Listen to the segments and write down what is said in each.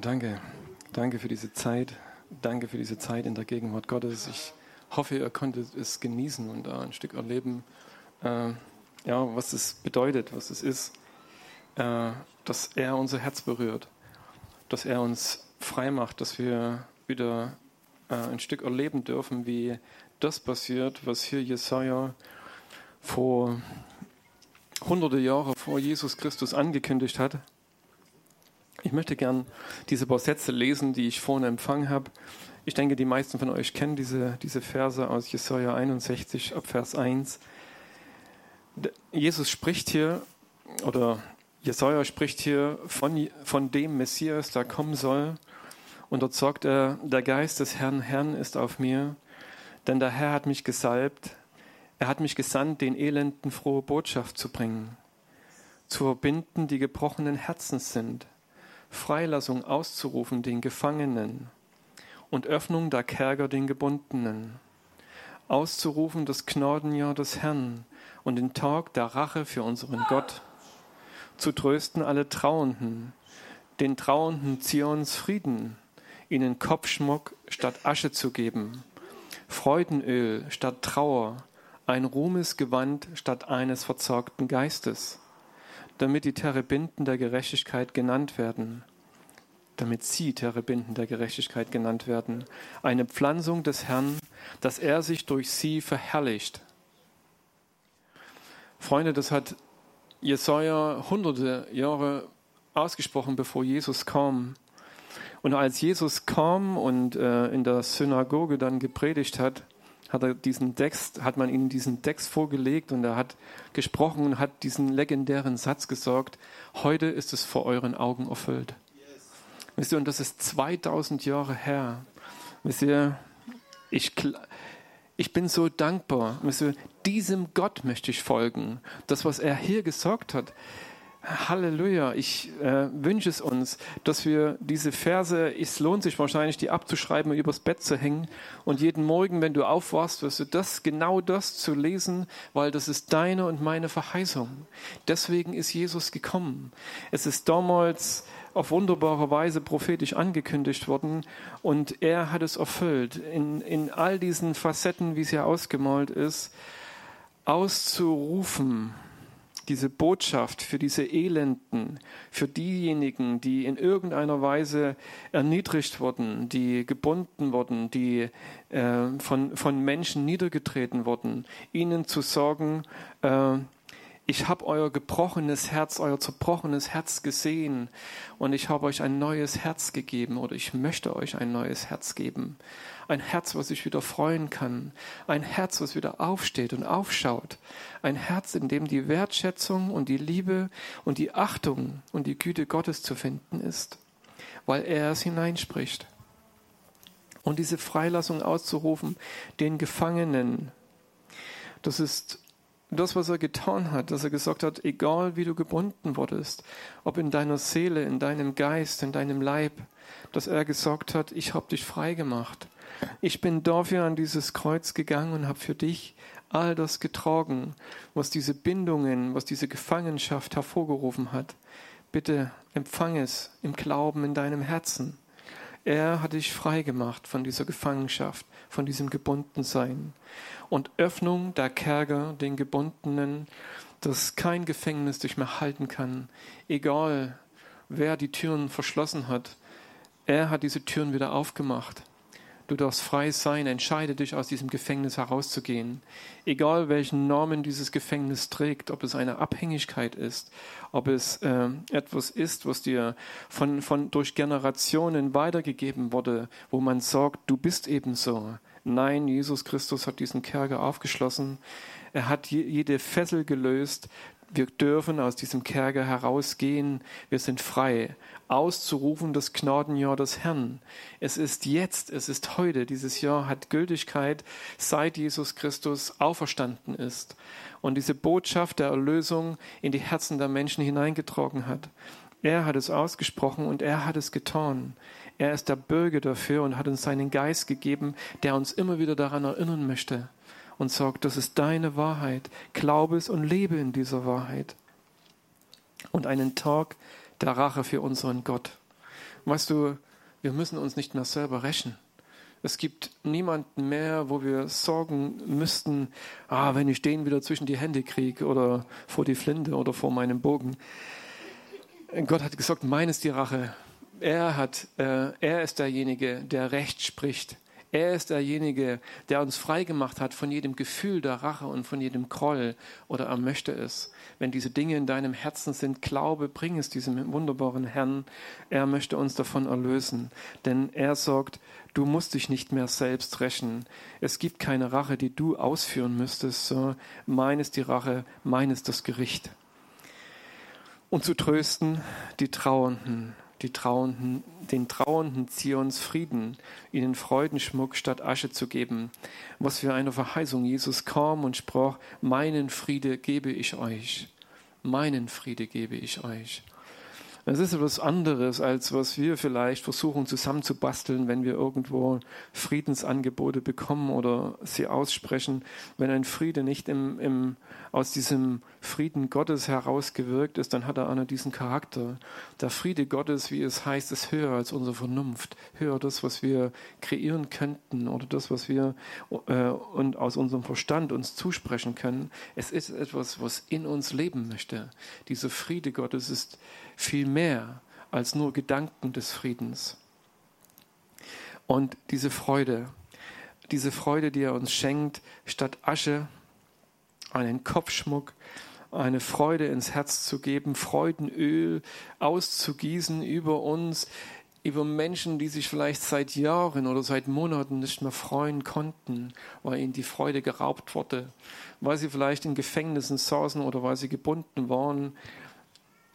danke. Danke für diese Zeit. Danke für diese Zeit in der Gegenwart Gottes. Ich hoffe, ihr konntet es genießen und äh, ein Stück erleben, äh, ja, was es bedeutet, was es ist, äh, dass er unser Herz berührt, dass er uns frei macht, dass wir wieder äh, ein Stück erleben dürfen, wie das passiert, was hier Jesaja vor hunderte Jahre vor Jesus Christus angekündigt hat. Ich möchte gern diese paar Sätze lesen, die ich vorhin empfangen habe. Ich denke, die meisten von euch kennen diese, diese Verse aus Jesaja 61 ab Vers 1. Jesus spricht hier, oder Jesaja spricht hier von, von dem Messias, der kommen soll. Und dort sagt er, der Geist des Herrn, Herrn ist auf mir, denn der Herr hat mich gesalbt, er hat mich gesandt, den Elenden frohe Botschaft zu bringen, zu verbinden, die gebrochenen Herzens sind, Freilassung auszurufen den Gefangenen und Öffnung der Kerker den Gebundenen, auszurufen das Gnadenjahr des Herrn und den Tag der Rache für unseren Gott, zu trösten alle Trauenden, den Trauenden Zions Frieden, ihnen Kopfschmuck statt Asche zu geben, Freudenöl statt Trauer, ein Ruhmesgewand statt eines verzagten Geistes damit die Terebinden der Gerechtigkeit genannt werden, damit sie Terebinden der Gerechtigkeit genannt werden, eine Pflanzung des Herrn, dass er sich durch sie verherrlicht. Freunde, das hat Jesaja hunderte Jahre ausgesprochen, bevor Jesus kam. Und als Jesus kam und äh, in der Synagoge dann gepredigt hat, hat er diesen Text, hat man ihm diesen Text vorgelegt und er hat gesprochen und hat diesen legendären Satz gesagt, heute ist es vor euren Augen erfüllt. Yes. Wisst ihr, und das ist 2000 Jahre her. Wisst ihr, ich, ich bin so dankbar. Wisst ihr, diesem Gott möchte ich folgen. Das, was er hier gesagt hat, Halleluja. Ich äh, wünsche es uns, dass wir diese Verse, es lohnt sich wahrscheinlich, die abzuschreiben und übers Bett zu hängen. Und jeden Morgen, wenn du aufwachst, wirst du das, genau das zu lesen, weil das ist deine und meine Verheißung. Deswegen ist Jesus gekommen. Es ist damals auf wunderbare Weise prophetisch angekündigt worden und er hat es erfüllt. In, in all diesen Facetten, wie es ja ausgemalt ist, auszurufen, diese Botschaft für diese Elenden, für diejenigen, die in irgendeiner Weise erniedrigt wurden, die gebunden wurden, die äh, von, von Menschen niedergetreten wurden, ihnen zu sagen, äh, ich habe euer gebrochenes Herz, euer zerbrochenes Herz gesehen und ich habe euch ein neues Herz gegeben oder ich möchte euch ein neues Herz geben. Ein Herz, was sich wieder freuen kann. Ein Herz, was wieder aufsteht und aufschaut. Ein Herz, in dem die Wertschätzung und die Liebe und die Achtung und die Güte Gottes zu finden ist, weil er es hineinspricht. Und diese Freilassung auszurufen, den Gefangenen, das ist das, was er getan hat, dass er gesagt hat, egal wie du gebunden wurdest, ob in deiner Seele, in deinem Geist, in deinem Leib, dass er gesagt hat, ich habe dich frei gemacht. Ich bin dafür an dieses Kreuz gegangen und habe für dich all das getragen, was diese Bindungen, was diese Gefangenschaft hervorgerufen hat. Bitte empfang es im Glauben in deinem Herzen. Er hat dich frei gemacht von dieser Gefangenschaft, von diesem Gebundensein. Und Öffnung der Kerker, den Gebundenen, dass kein Gefängnis dich mehr halten kann, egal wer die Türen verschlossen hat. Er hat diese Türen wieder aufgemacht. Du darfst frei sein, entscheide dich, aus diesem Gefängnis herauszugehen. Egal welchen Namen dieses Gefängnis trägt, ob es eine Abhängigkeit ist, ob es äh, etwas ist, was dir von, von durch Generationen weitergegeben wurde, wo man sagt, du bist ebenso. Nein, Jesus Christus hat diesen Kerker aufgeschlossen. Er hat jede Fessel gelöst. Wir dürfen aus diesem Kerker herausgehen. Wir sind frei auszurufen, das Gnadenjahr des Herrn. Es ist jetzt, es ist heute. Dieses Jahr hat Gültigkeit, seit Jesus Christus auferstanden ist und diese Botschaft der Erlösung in die Herzen der Menschen hineingetragen hat. Er hat es ausgesprochen und er hat es getan. Er ist der Bürger dafür und hat uns seinen Geist gegeben, der uns immer wieder daran erinnern möchte und sagt, das ist deine Wahrheit. Glaube es und lebe in dieser Wahrheit. Und einen Tag der Rache für unseren Gott. Weißt du, wir müssen uns nicht mehr selber rächen. Es gibt niemanden mehr, wo wir sorgen müssten, ah, wenn ich den wieder zwischen die Hände kriege oder vor die Flinte oder vor meinem Bogen. Gott hat gesagt, mein ist die Rache. Er, hat, äh, er ist derjenige, der Recht spricht. Er ist derjenige, der uns frei gemacht hat von jedem Gefühl der Rache und von jedem Groll oder er möchte es. Wenn diese Dinge in deinem Herzen sind, glaube, bring es diesem wunderbaren Herrn. Er möchte uns davon erlösen, denn er sagt, du musst dich nicht mehr selbst rächen. Es gibt keine Rache, die du ausführen müsstest. So, mein ist die Rache, mein ist das Gericht. Und zu trösten die Trauernden die Trauenden, den Trauernden Zions Frieden, ihnen Freudenschmuck statt Asche zu geben. Was für eine Verheißung. Jesus kam und sprach, meinen Friede gebe ich euch. Meinen Friede gebe ich euch. Es ist etwas anderes, als was wir vielleicht versuchen zusammenzubasteln, wenn wir irgendwo Friedensangebote bekommen oder sie aussprechen. Wenn ein Friede nicht im, im, aus diesem Frieden Gottes herausgewirkt ist, dann hat er auch nicht diesen Charakter. Der Friede Gottes, wie es heißt, ist höher als unsere Vernunft, höher das, was wir kreieren könnten oder das, was wir äh, und aus unserem Verstand uns zusprechen können. Es ist etwas, was in uns leben möchte. Dieser Friede Gottes ist viel mehr als nur Gedanken des Friedens. Und diese Freude, diese Freude, die er uns schenkt, statt Asche einen Kopfschmuck, eine Freude ins Herz zu geben, Freudenöl auszugießen über uns, über Menschen, die sich vielleicht seit Jahren oder seit Monaten nicht mehr freuen konnten, weil ihnen die Freude geraubt wurde, weil sie vielleicht in Gefängnissen saßen oder weil sie gebunden waren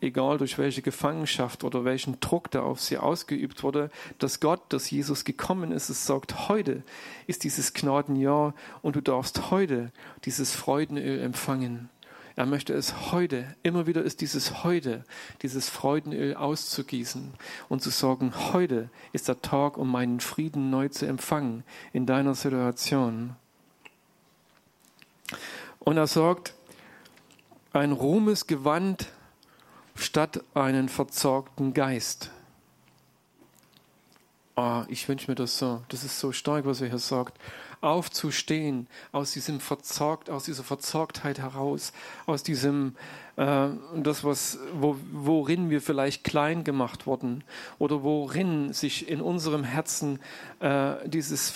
egal durch welche Gefangenschaft oder welchen Druck da auf sie ausgeübt wurde, dass Gott, dass Jesus gekommen ist, es sagt, heute ist dieses Gnadenjahr und du darfst heute dieses Freudenöl empfangen. Er möchte es heute, immer wieder ist dieses heute, dieses Freudenöl auszugießen und zu sagen, heute ist der Tag, um meinen Frieden neu zu empfangen in deiner Situation. Und er sagt, ein Ruhmesgewand statt einen verzorgten Geist. Oh, ich wünsche mir das so. Das ist so stark, was er hier sagt. Aufzustehen aus diesem Verzorgt, aus dieser Verzorgtheit heraus, aus diesem das, was, wo, worin wir vielleicht klein gemacht wurden oder worin sich in unserem Herzen äh, dieses,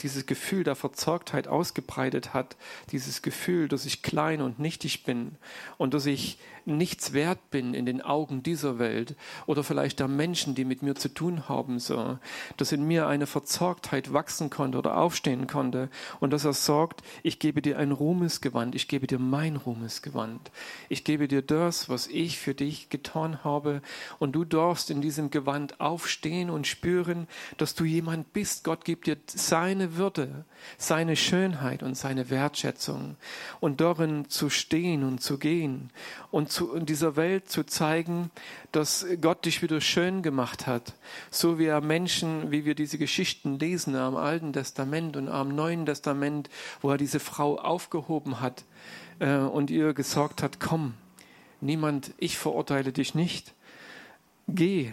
dieses Gefühl der Verzorgtheit ausgebreitet hat, dieses Gefühl, dass ich klein und nichtig bin und dass ich nichts wert bin in den Augen dieser Welt oder vielleicht der Menschen, die mit mir zu tun haben, so, dass in mir eine Verzorgtheit wachsen konnte oder aufstehen konnte und dass er sagt, ich gebe dir ein Ruhmesgewand, ich gebe dir mein Ruhmesgewand, ich gebe dir das, was ich für dich getan habe und du darfst in diesem Gewand aufstehen und spüren, dass du jemand bist. Gott gibt dir seine Würde, seine Schönheit und seine Wertschätzung und darin zu stehen und zu gehen und zu, in dieser Welt zu zeigen, dass Gott dich wieder schön gemacht hat. So wie er Menschen, wie wir diese Geschichten lesen am Alten Testament und am Neuen Testament, wo er diese Frau aufgehoben hat äh, und ihr gesagt hat, komm, niemand, ich verurteile dich nicht. Geh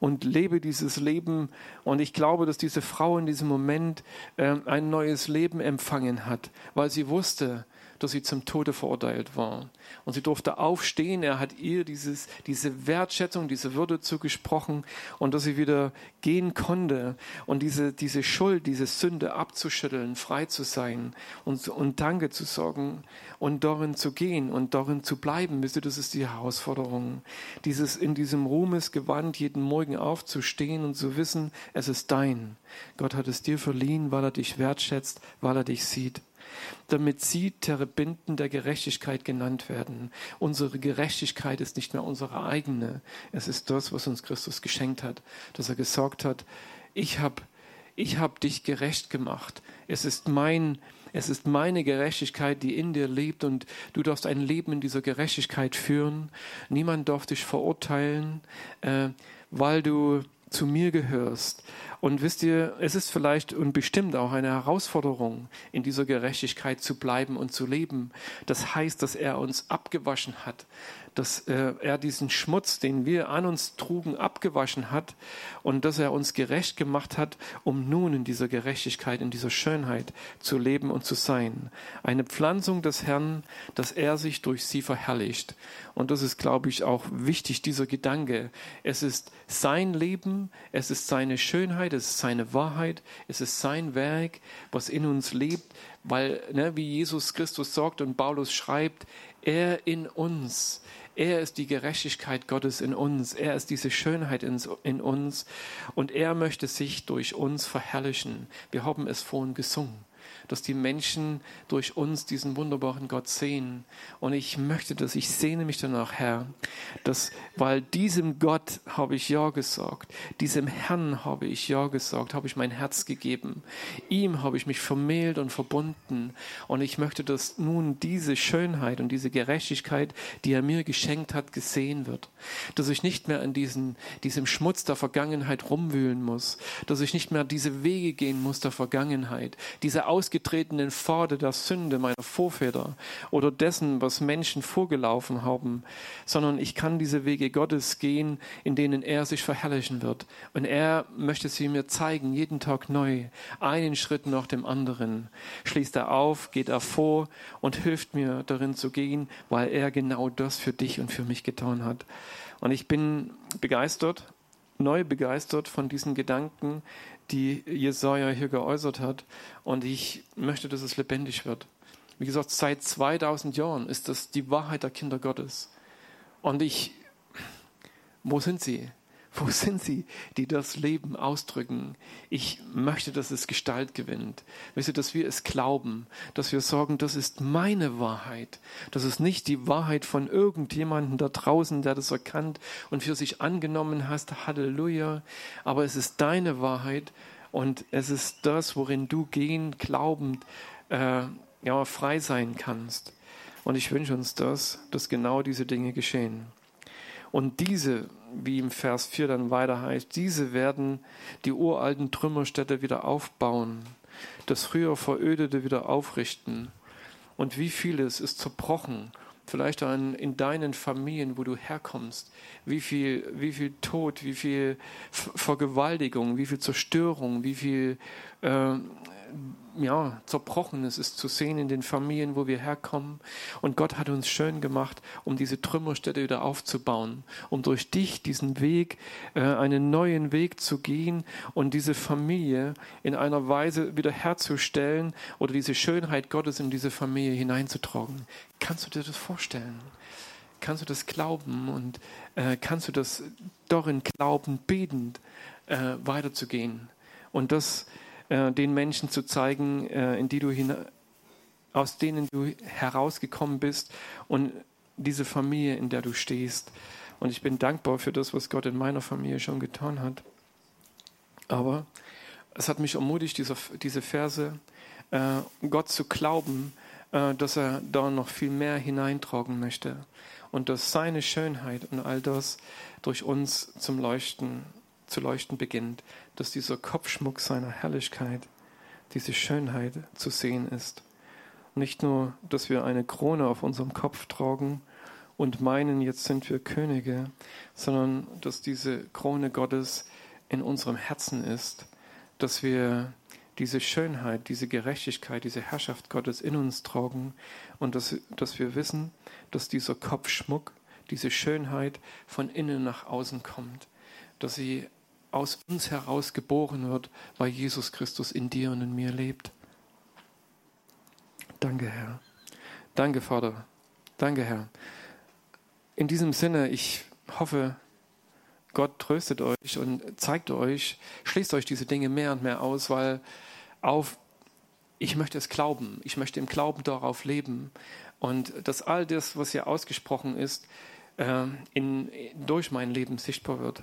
und lebe dieses Leben. Und ich glaube, dass diese Frau in diesem Moment äh, ein neues Leben empfangen hat, weil sie wusste, dass sie zum Tode verurteilt war. Und sie durfte aufstehen. Er hat ihr dieses, diese Wertschätzung, diese Würde zugesprochen und dass sie wieder gehen konnte und diese, diese Schuld, diese Sünde abzuschütteln, frei zu sein und, und Danke zu sagen und darin zu gehen und darin zu bleiben. Wisst das ist die Herausforderung. Dieses in diesem Ruhmesgewand jeden Morgen aufzustehen und zu wissen, es ist dein. Gott hat es dir verliehen, weil er dich wertschätzt, weil er dich sieht damit sie Terebinden der Gerechtigkeit genannt werden. Unsere Gerechtigkeit ist nicht mehr unsere eigene. Es ist das, was uns Christus geschenkt hat, dass er gesagt hat, ich habe ich hab dich gerecht gemacht. Es ist mein es ist meine Gerechtigkeit, die in dir lebt und du darfst ein Leben in dieser Gerechtigkeit führen. Niemand darf dich verurteilen, äh, weil du zu mir gehörst. Und wisst ihr, es ist vielleicht und bestimmt auch eine Herausforderung, in dieser Gerechtigkeit zu bleiben und zu leben. Das heißt, dass er uns abgewaschen hat, dass äh, er diesen Schmutz, den wir an uns trugen, abgewaschen hat und dass er uns gerecht gemacht hat, um nun in dieser Gerechtigkeit, in dieser Schönheit zu leben und zu sein. Eine Pflanzung des Herrn, dass er sich durch sie verherrlicht. Und das ist, glaube ich, auch wichtig, dieser Gedanke. Es ist sein Leben, es ist seine Schönheit, es ist seine Wahrheit, es ist sein Werk, was in uns lebt, weil, ne, wie Jesus Christus sagt und Paulus schreibt, er in uns, er ist die Gerechtigkeit Gottes in uns. Er ist diese Schönheit in, uns. Und er möchte sich durch uns verherrlichen. Wir haben es vorhin gesungen dass die Menschen durch uns diesen wunderbaren Gott sehen. Und ich möchte das, ich sehne mich danach, Herr, dass, weil diesem Gott habe ich Ja gesagt, diesem Herrn habe ich Ja gesagt, habe ich mein Herz gegeben. Ihm habe ich mich vermählt und verbunden. Und ich möchte, dass nun diese Schönheit und diese Gerechtigkeit, die er mir geschenkt hat, gesehen wird. Dass ich nicht mehr an diesen, diesem Schmutz der Vergangenheit rumwühlen muss. Dass ich nicht mehr diese Wege gehen muss der Vergangenheit. Diese ausgedehnte ausgetretenen Pfade der Sünde meiner Vorväter oder dessen, was Menschen vorgelaufen haben, sondern ich kann diese Wege Gottes gehen, in denen er sich verherrlichen wird. Und er möchte sie mir zeigen, jeden Tag neu, einen Schritt nach dem anderen. Schließt er auf, geht er vor und hilft mir darin zu gehen, weil er genau das für dich und für mich getan hat. Und ich bin begeistert, neu begeistert von diesen Gedanken, die Jesaja hier geäußert hat. Und ich möchte, dass es lebendig wird. Wie gesagt, seit 2000 Jahren ist das die Wahrheit der Kinder Gottes. Und ich, wo sind sie? Wo sind sie, die das Leben ausdrücken? Ich möchte, dass es Gestalt gewinnt. Wisst ihr, dass wir es glauben, dass wir sagen, das ist meine Wahrheit. Das ist nicht die Wahrheit von irgendjemandem da draußen, der das erkannt und für sich angenommen hast. Halleluja. Aber es ist deine Wahrheit und es ist das, worin du gehen, glaubend, äh, ja, frei sein kannst. Und ich wünsche uns das, dass genau diese Dinge geschehen. Und diese, wie im Vers 4 dann weiter heißt, diese werden die uralten Trümmerstädte wieder aufbauen, das früher Verödete wieder aufrichten. Und wie vieles ist zerbrochen, vielleicht an, in deinen Familien, wo du herkommst, wie viel, wie viel Tod, wie viel Vergewaltigung, wie viel Zerstörung, wie viel äh, ja, Zerbrochenes ist zu sehen in den Familien, wo wir herkommen. Und Gott hat uns schön gemacht, um diese Trümmerstätte wieder aufzubauen, um durch dich diesen Weg, äh, einen neuen Weg zu gehen und diese Familie in einer Weise wiederherzustellen oder diese Schönheit Gottes in diese Familie hineinzutragen. Kannst du dir das vorstellen? Kannst du das glauben und äh, kannst du das darin glauben, betend äh, weiterzugehen? Und das äh, den Menschen zu zeigen, äh, in die du aus denen du herausgekommen bist und diese Familie, in der du stehst. Und ich bin dankbar für das, was Gott in meiner Familie schon getan hat. Aber es hat mich ermutigt, diese, diese Verse, äh, Gott zu glauben, äh, dass er da noch viel mehr hineintragen möchte und dass seine Schönheit und all das durch uns zum Leuchten zu leuchten beginnt, dass dieser Kopfschmuck seiner Herrlichkeit, diese Schönheit zu sehen ist. Nicht nur, dass wir eine Krone auf unserem Kopf tragen und meinen, jetzt sind wir Könige, sondern dass diese Krone Gottes in unserem Herzen ist, dass wir diese Schönheit, diese Gerechtigkeit, diese Herrschaft Gottes in uns tragen und dass, dass wir wissen, dass dieser Kopfschmuck, diese Schönheit von innen nach außen kommt, dass sie aus uns heraus geboren wird, weil Jesus Christus in dir und in mir lebt. Danke, Herr. Danke, Vater. Danke, Herr. In diesem Sinne, ich hoffe, Gott tröstet euch und zeigt euch, schließt euch diese Dinge mehr und mehr aus, weil auf, ich möchte es glauben, ich möchte im Glauben darauf leben und dass all das, was hier ausgesprochen ist, äh, in, durch mein Leben sichtbar wird.